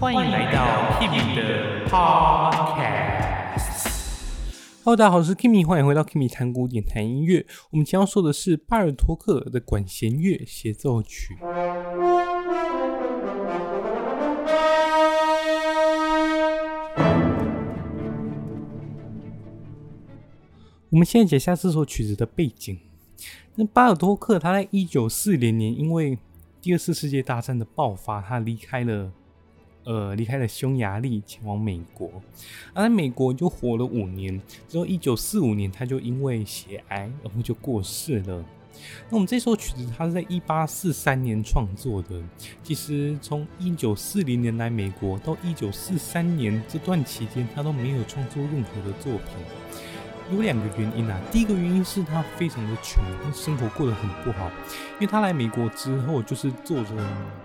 欢迎来到 Kimmy 的 Podcast。Hello，大家好，我是 Kimmy，欢迎回到 Kimmy 谈古典谈音乐。我们将要说的是巴尔托克的管弦乐协奏曲。我们现在解下这首曲子的背景。那巴尔托克他在一九四零年因为第二次世界大战的爆发，他离开了。呃，离开了匈牙利，前往美国，而在美国就活了五年。之后，一九四五年，他就因为血癌，然后就过世了。那我们这首曲子，它是在一八四三年创作的。其实，从一九四零年来美国到一九四三年这段期间，他都没有创作任何的作品。有两个原因啊，第一个原因是他非常的穷，他生活过得很不好，因为他来美国之后就是做着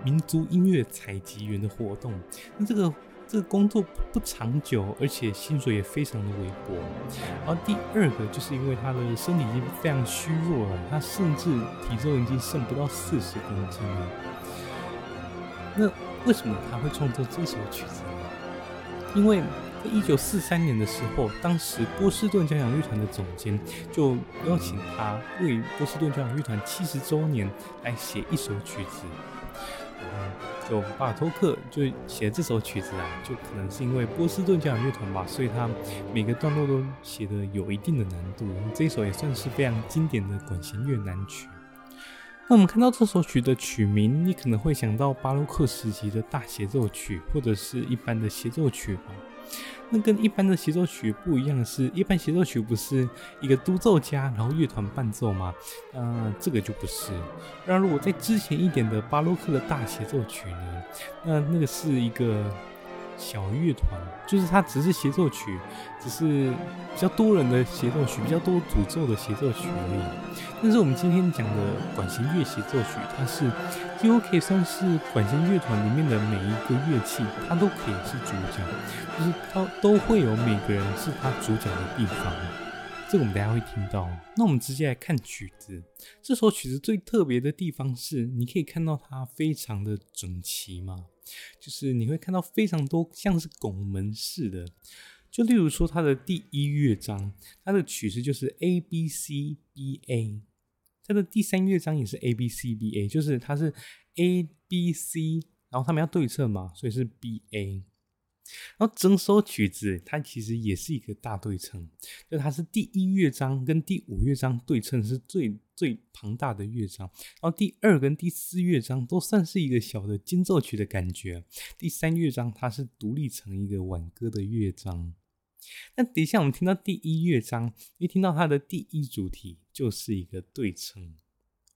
民族音乐采集员的活动，那这个这个工作不长久，而且薪水也非常的微薄。然后第二个就是因为他的身体已经非常虚弱了，他甚至体重已经剩不到四十公斤了。那为什么他会创作这首曲子呢？因为在一九四三年的时候，当时波士顿交响乐团的总监就邀请他为波士顿交响乐团七十周年来写一首曲子。嗯，就巴尔托克就写这首曲子啊，就可能是因为波士顿交响乐团吧，所以他每个段落都写的有一定的难度。这一首也算是非常经典的管弦乐难曲。那我们看到这首曲的曲名，你可能会想到巴洛克时期的大协奏曲，或者是一般的协奏曲吧。那跟一般的协奏曲不一样的是，一般协奏曲不是一个独奏家，然后乐团伴奏吗？嗯，这个就不是。那如果在之前一点的巴洛克的大协奏曲呢？那那个是一个。小乐团就是它，只是协奏曲，只是比较多人的协奏曲，比较多主奏的协奏曲而已。但是我们今天讲的管弦乐协奏曲，它是几乎可以算是管弦乐团里面的每一个乐器，它都可以是主角，就是它都会有每个人是它主角的地方。这个我们等下会听到。那我们直接来看曲子。这首曲子最特别的地方是，你可以看到它非常的整齐嘛，就是你会看到非常多像是拱门似的。就例如说它的第一乐章，它的曲式就是 A B C B A。它的第三乐章也是 A B C B A，就是它是 A B C，然后他们要对称嘛，所以是 B A。然后整首曲子它其实也是一个大对称，就它是第一乐章跟第五乐章对称是最最庞大的乐章，然后第二跟第四乐章都算是一个小的间奏曲的感觉，第三乐章它是独立成一个挽歌的乐章。那等一下我们听到第一乐章，一听到它的第一主题就是一个对称。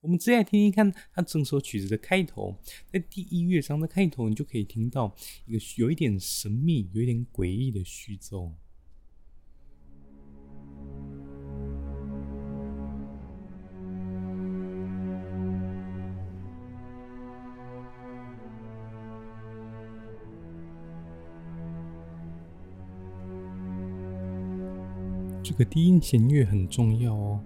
我们直接来听听看，它整首曲子的开头，在第一乐章的开头，你就可以听到一个有一点神秘、有一点诡异的序奏。这个低音弦乐很重要哦。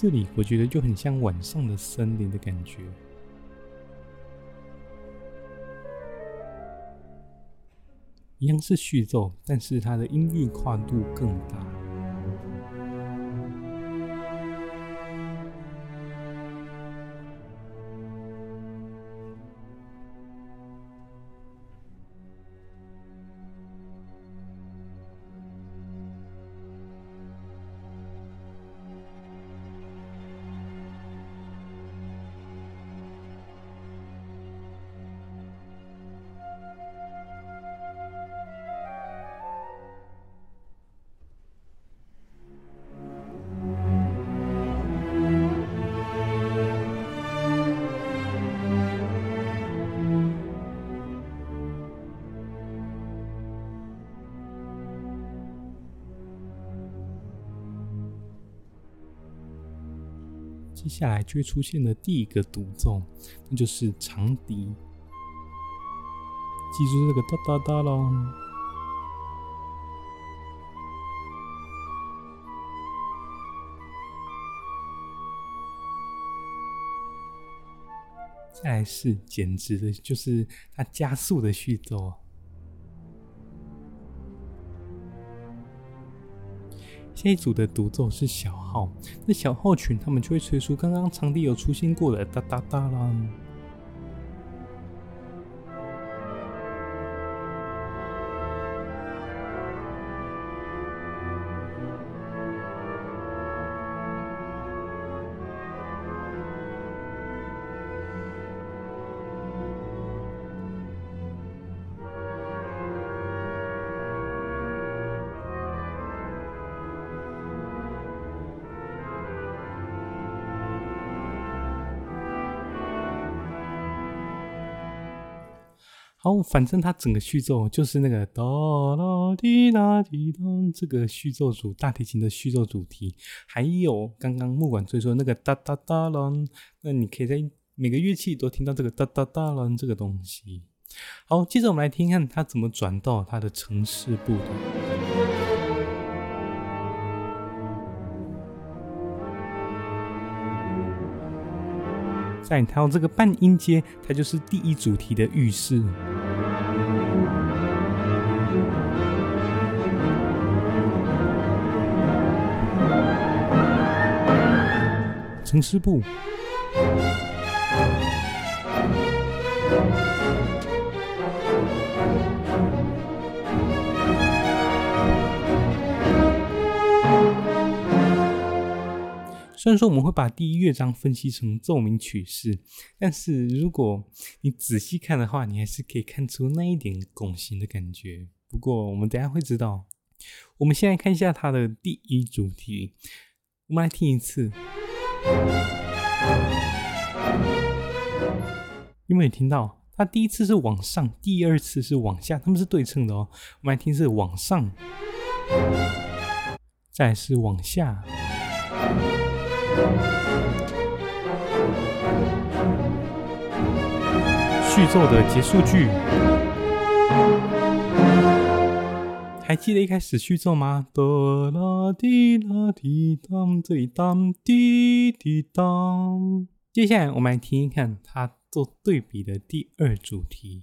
这里我觉得就很像晚上的森林的感觉，一样是序奏，但是它的音域跨度更大。下来就会出现的第一个独奏，那就是长笛。记住这个哒哒哒咯。再来是，简直的就是它加速的序奏。这一组的独奏是小号，那小号群他们就会吹出刚刚场地有出现过的哒哒哒啦。反正它整个序奏就是那个哆啦滴啦滴当，这个序奏主大提琴的序奏主题，还有刚刚木管吹说那个哒哒哒啦，那你可以在每个乐器都听到这个哒哒哒啦这个东西。好，接着我们来听看它怎么转到它的呈示部的。再看到这个半音阶，它就是第一主题的预示。呈示部。虽然说我们会把第一乐章分析成奏鸣曲式，但是如果你仔细看的话，你还是可以看出那一点拱形的感觉。不过我们等下会知道。我们先来看一下它的第一主题，我们来听一次。有没有听到？它第一次是往上，第二次是往下，它们是对称的哦。我们来听是往上，再是往下。序奏的结束句，还记得一开始序奏吗？哆啦滴啦滴当，这里当滴滴当。接下来我们来听一看他做对比的第二主题。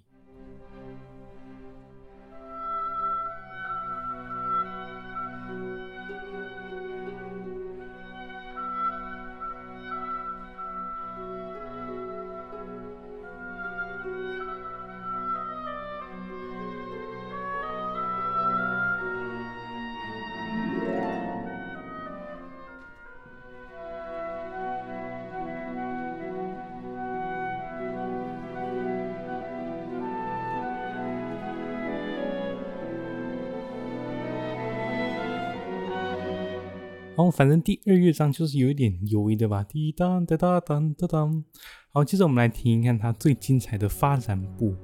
后，反正第二乐章就是有一点优异的吧，滴当哒哒当哒当。好，接着我们来听一看它最精彩的发展部。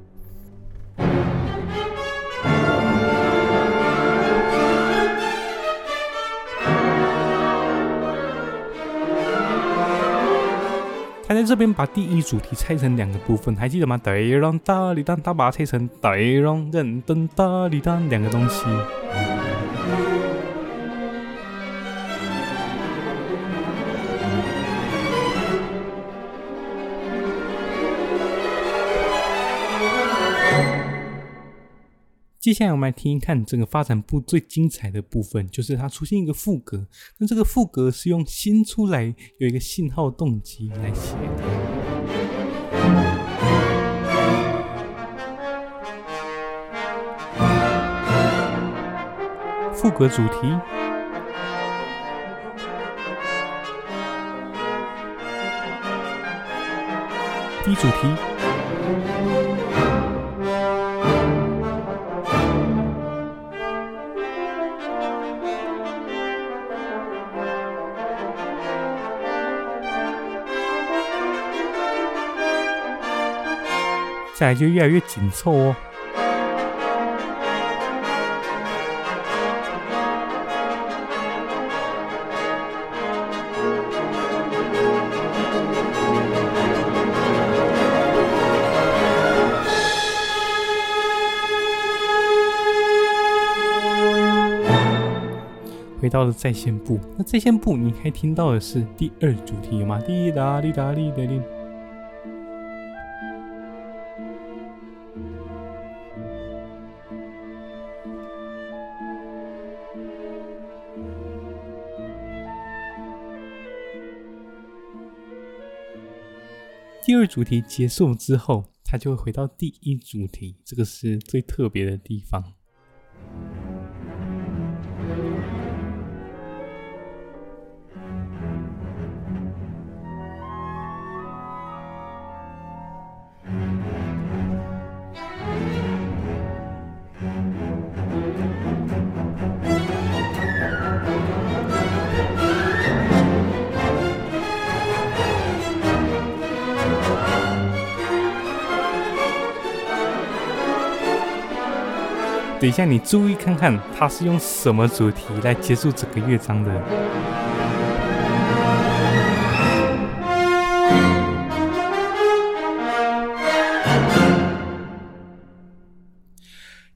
他在这边把第一主题拆成两个部分，还记得吗？哒啷哒哩当，他把它拆成哒啷噔噔哒哩当两个东西。接下来我们来听一看整个发展部最精彩的部分，就是它出现一个副格。那这个副格是用新出来有一个信号动机来写的。副格主题第一主题。再来就越来越紧凑哦。回到了再现部，那再现部你可以听到的是第二主题有吗？滴答滴答滴答滴。主题结束之后，它就会回到第一主题，这个是最特别的地方。等一下，你注意看看，他是用什么主题来结束整个乐章的？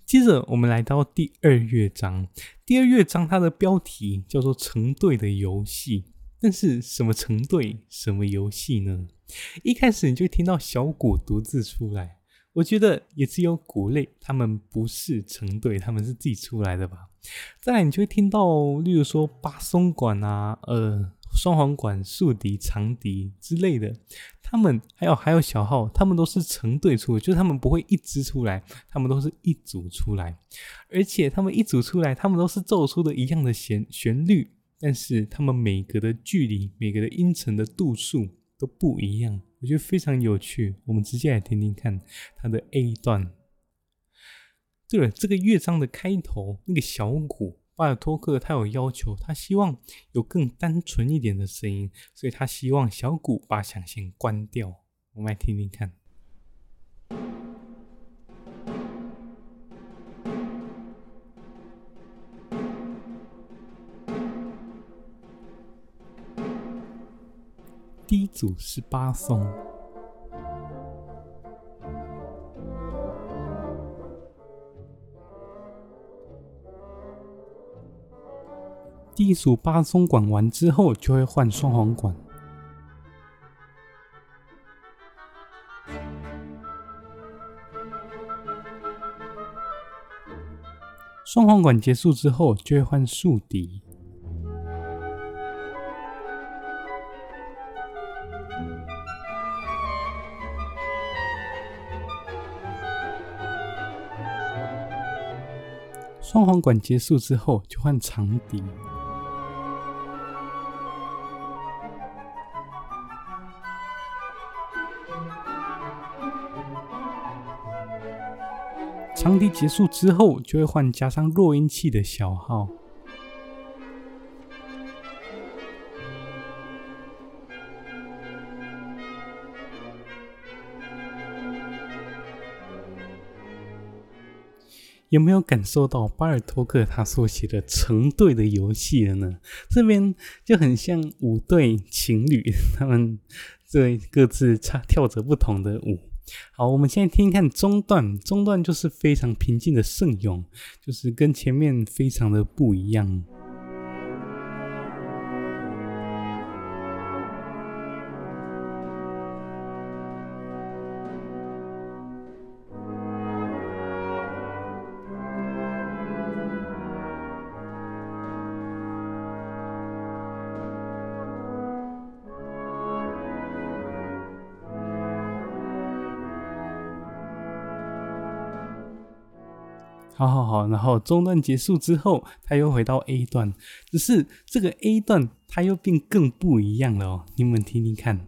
接着，我们来到第二乐章。第二乐章它的标题叫做“成对的游戏”，但是什么成对，什么游戏呢？一开始你就听到小鼓独自出来。我觉得也只有鼓类，他们不是成对，他们是自己出来的吧。再来，你就会听到，例如说巴松管啊，呃，双簧管、竖笛、长笛之类的，他们还有还有小号，他们都是成对出，就是他们不会一支出来，他们都是一组出来，而且他们一组出来，他们都是奏出的一样的弦旋律，但是他们每个的距离、每个的音程的度数都不一样。我觉得非常有趣，我们直接来听听看它的 A 段。对了，这个乐章的开头那个小鼓，巴尔托克他有要求，他希望有更单纯一点的声音，所以他希望小鼓把响弦关掉。我们来听听看。第一组是巴松，第一组巴松管完之后，就会换双簧管。双簧管结束之后，就会换竖笛。双簧管结束之后，就换长笛。长笛结束之后，就会换加上弱音器的小号。有没有感受到巴尔托克他所写的成对的游戏了呢？这边就很像五对情侣，他们这各自唱跳着不同的舞。好，我们现在听一看中段，中段就是非常平静的圣咏，就是跟前面非常的不一样。好好好，然后中段结束之后，他又回到 A 段，只是这个 A 段它又变更不一样了哦，你们听听看。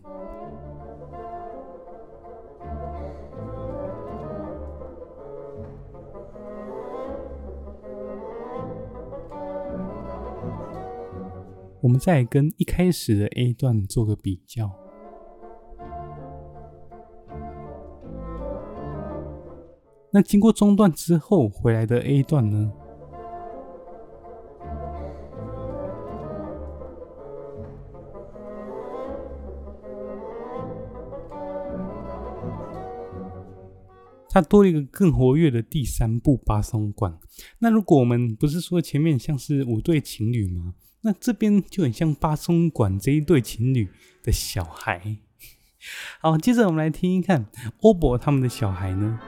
我们再跟一开始的 A 段做个比较。那经过中段之后回来的 A 段呢？它多了一个更活跃的第三部巴松管。那如果我们不是说前面像是五对情侣吗？那这边就很像巴松管这一对情侣的小孩。好，接着我们来听一看欧博他们的小孩呢。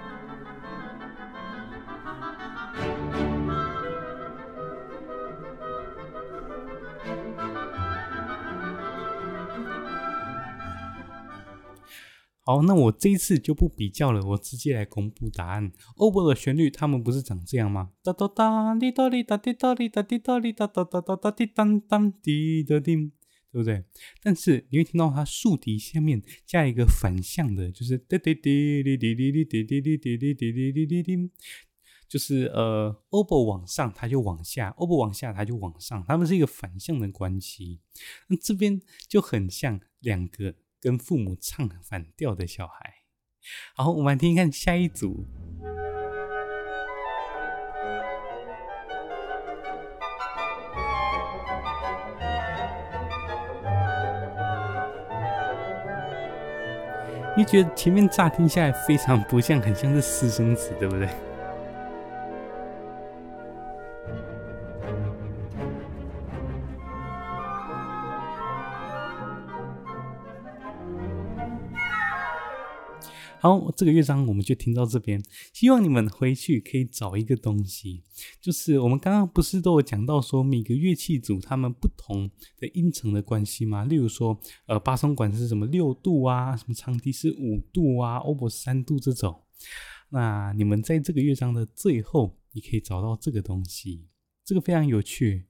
好，那我这一次就不比较了，我直接来公布答案。oboe 的旋律，他们不是长这样吗？哒哒哒，滴哒滴哒滴哒滴哒滴哒滴哒哒哒哒哒滴当当滴的滴，对不对？但是你会听到它竖笛下面加一个反向的，就是哒滴滴滴滴滴滴滴滴滴滴滴滴滴滴滴，就是呃，oboe 往上它就往下，oboe 往下它就往上，它们是一个反向的关系。那这边就很像两个。跟父母唱反调的小孩，好，我们来听一看下一组。你觉得前面乍听下来非常不像，很像是私生子，对不对？好，这个乐章我们就听到这边。希望你们回去可以找一个东西，就是我们刚刚不是都有讲到说每个乐器组它们不同的音程的关系吗？例如说，呃，巴松管是什么六度啊，什么长笛是五度啊欧博三度这种。那你们在这个乐章的最后，你可以找到这个东西，这个非常有趣。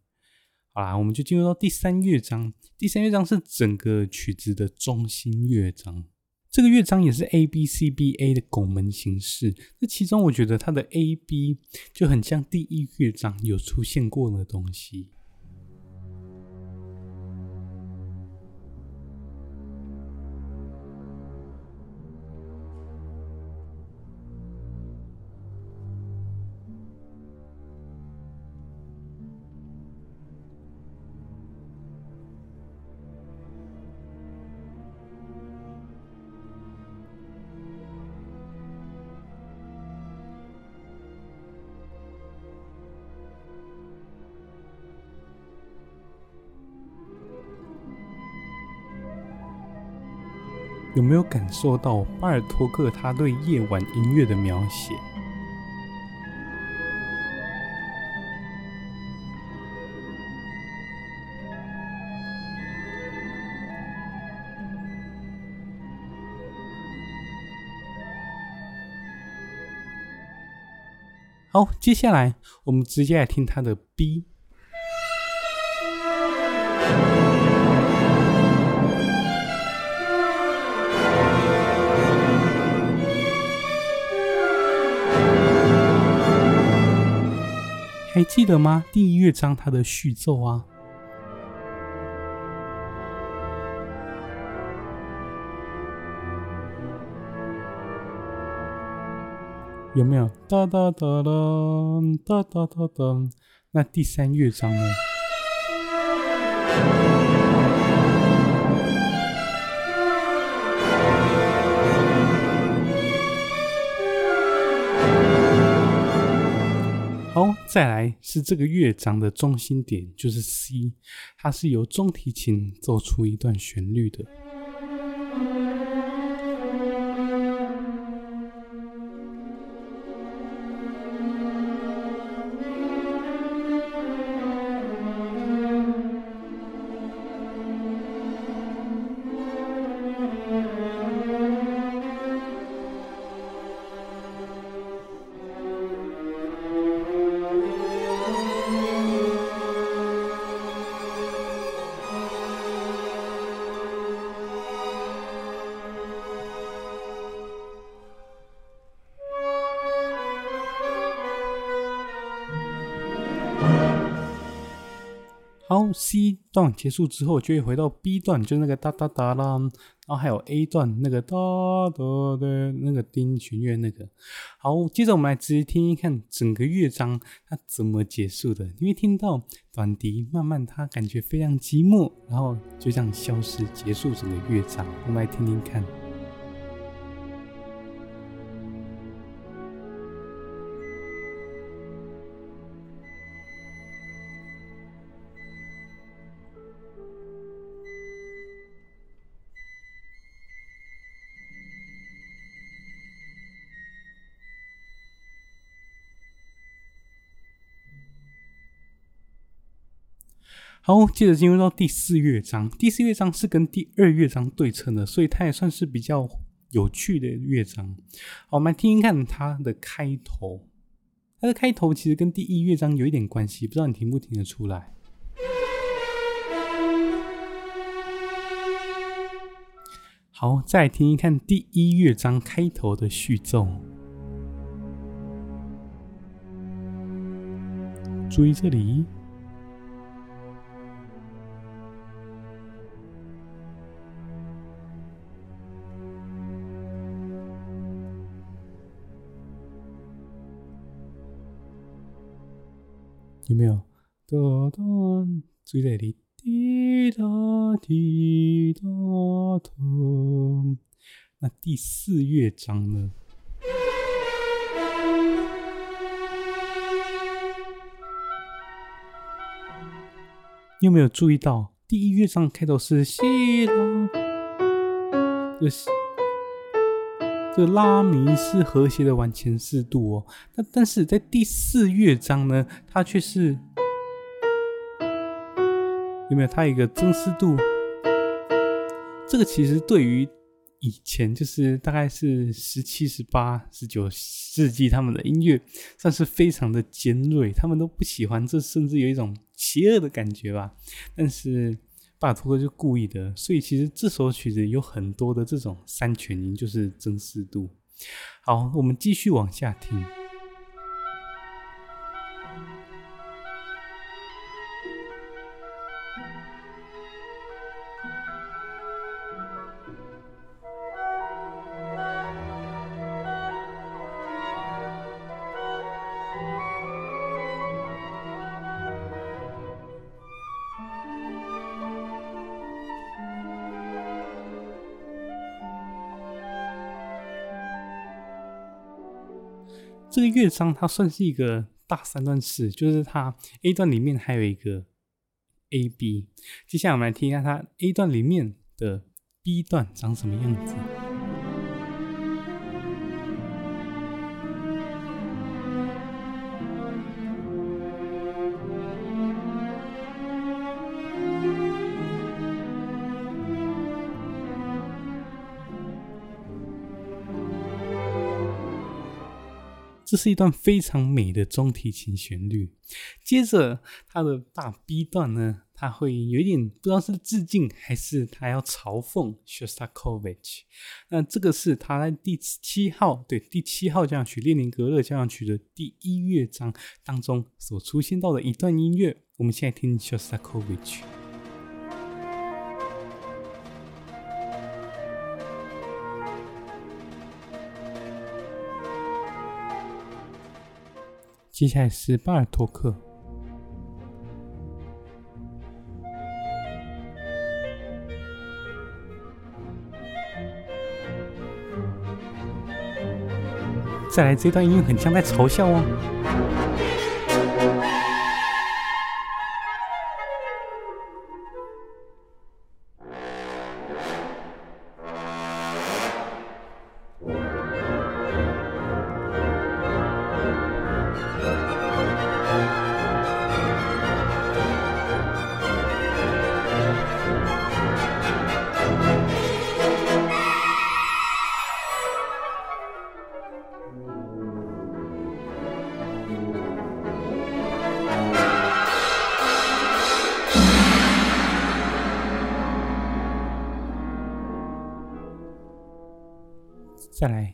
好啦，我们就进入到第三乐章。第三乐章是整个曲子的中心乐章。这个乐章也是 A B C B A 的拱门形式。那其中，我觉得它的 A B 就很像第一乐章有出现过的东西。没有感受到巴尔托克他对夜晚音乐的描写？好，接下来我们直接来听他的 B。还记得吗？第一乐章它的序奏啊，有没有？哒哒哒哒哒哒哒哒。那第三乐章呢？再来是这个乐章的中心点，就是 C，它是由中提琴奏出一段旋律的。，C 段结束之后，就会回到 B 段，就那个哒哒哒啦，然后还有 A 段那个哒哒的那个丁弦乐那个。好，接着我们来直接听一看整个乐章它怎么结束的。因为听到短笛慢慢，它感觉非常寂寞，然后就这样消失结束整个乐章。我们来听听看。好，接着进入到第四乐章。第四乐章是跟第二乐章对称的，所以它也算是比较有趣的乐章。好，我们来听听看它的开头。它的开头其实跟第一乐章有一点关系，不知道你听不听得出来？好，再听听看第一乐章开头的序奏。注意这里。有没有？哒哒，最这里，滴答滴答答。那第四乐章呢？你有没有注意到，第一乐章开头是西拉，这拉米是和谐的往前四度哦。那但是在第四乐章呢，它却是有没有？它有一个增四度。这个其实对于以前就是大概是十七、十八、十九世纪他们的音乐算是非常的尖锐，他们都不喜欢，这甚至有一种邪恶的感觉吧。但是。巴托克就故意的，所以其实这首曲子有很多的这种三全音，就是增四度。好，我们继续往下听。它算是一个大三段式，就是它 A 段里面还有一个 A B。接下来我们来听一下它 A 段里面的 B 段长什么样子。这是一段非常美的中提琴旋律。接着，它的大 B 段呢，它会有一点不知道是致敬还是他要嘲讽 Shostakovich。那这个是他在第七号，对，第七号交响曲列宁格勒交响曲的第一乐章当中所出现到的一段音乐。我们现在听 Shostakovich。接下来是巴尔托克，再来这段音乐很像在嘲笑哦。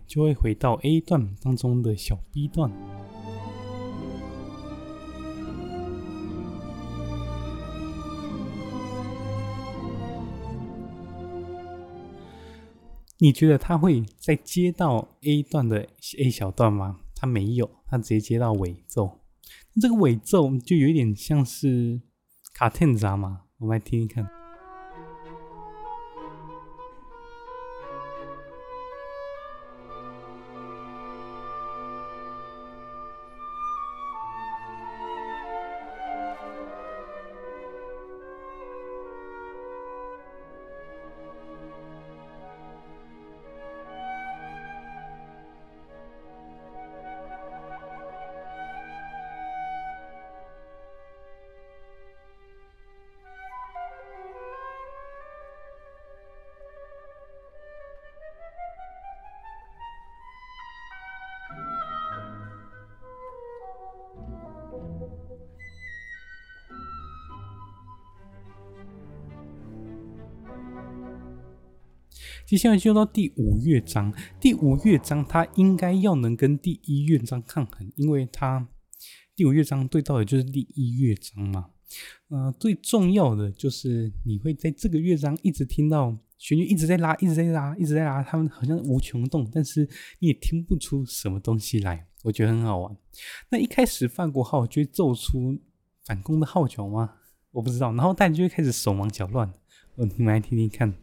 就会回到 A 段当中的小 B 段。你觉得他会再接到 A 段的 A 小段吗？他没有，他直接接到尾奏。这个尾奏就有点像是卡顿扎嘛，我们来听一看。接下来就到第五乐章，第五乐章它应该要能跟第一乐章抗衡，因为它第五乐章对到的就是第一乐章嘛。呃，最重要的就是你会在这个乐章一直听到旋律一直在拉，一直在拉，一直在拉，他们好像无穷动，但是你也听不出什么东西来，我觉得很好玩。那一开始范国号就会奏出反攻的号角吗？我不知道，然后大家就会开始手忙脚乱。我你们来听听看。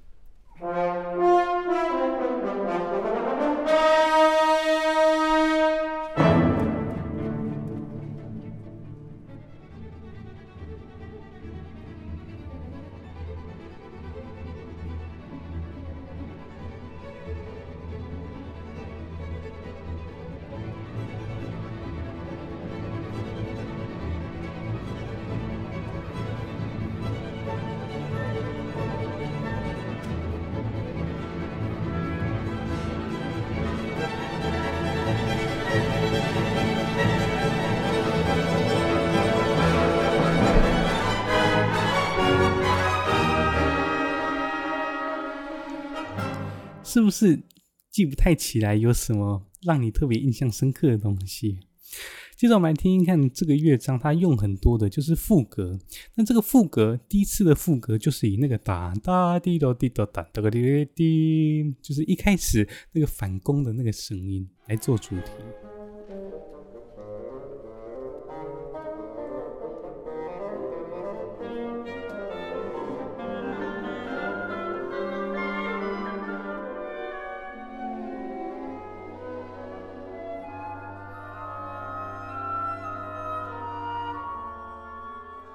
是不是记不太起来有什么让你特别印象深刻的东西？接着我们来听一看这个乐章，它用很多的就是副歌。那这个副歌，第一次的副歌就是以那个哒哒滴哒滴哒哒哒滴滴，就是一开始那个反攻的那个声音来做主题。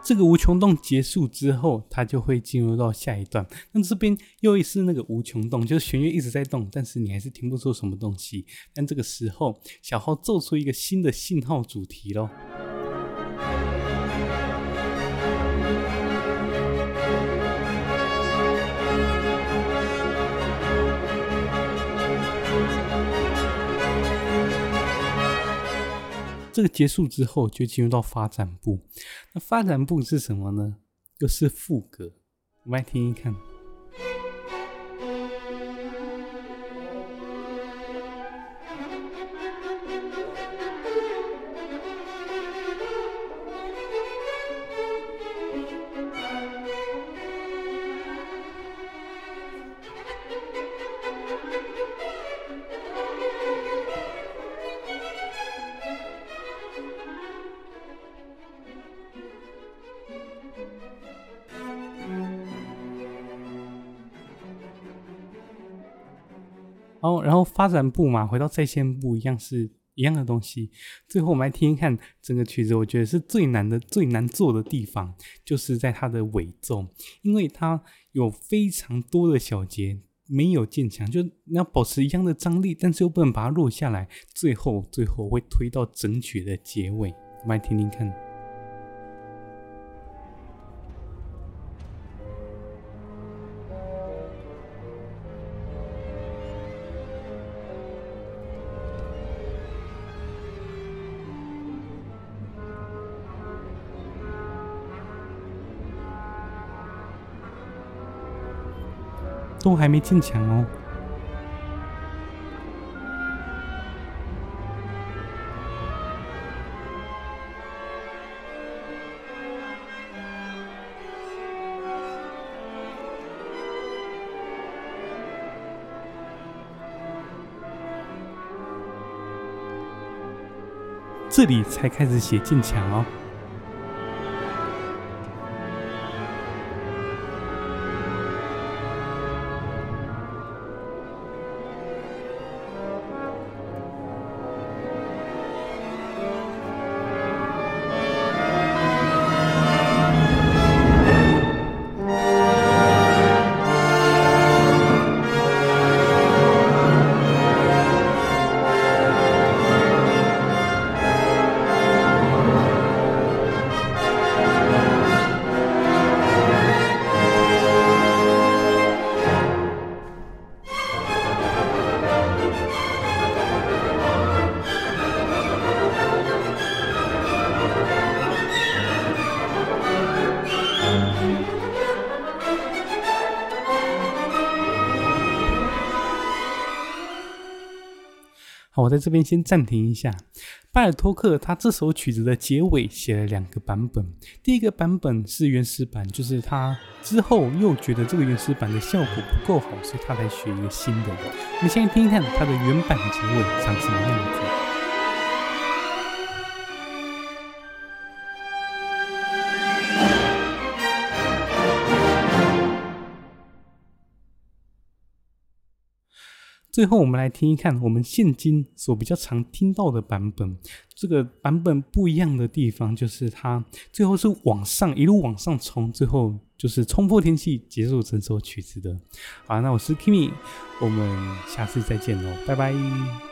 这个无穷动结束之后，它就会进入到下一段。那这边又一次那个无穷动，就是弦乐一直在动，但是你还是听不出什么东西。但这个时候，小号奏出一个新的信号主题喽。这个结束之后，就进入到发展部。那发展部是什么呢？又是副歌。我们来听一看。发展部嘛，回到在线部一样是一样的东西。最后我们来听听看整个曲子，我觉得是最难的、最难做的地方，就是在它的尾奏，因为它有非常多的小节没有渐强，就你要保持一样的张力，但是又不能把它落下来。最后，最后会推到整曲的结尾，我们来听听看。还没进墙哦。这里才开始写进墙哦。我在这边先暂停一下。巴尔托克他这首曲子的结尾写了两个版本，第一个版本是原始版，就是他之后又觉得这个原始版的效果不够好，所以他才学一个新的。我们先听一看他的原版结尾长什么样子。最后，我们来听一看我们现今所比较常听到的版本。这个版本不一样的地方，就是它最后是往上一路往上冲，最后就是冲破天气结束整首曲子的。好，那我是 Kimi，我们下次再见喽，拜拜。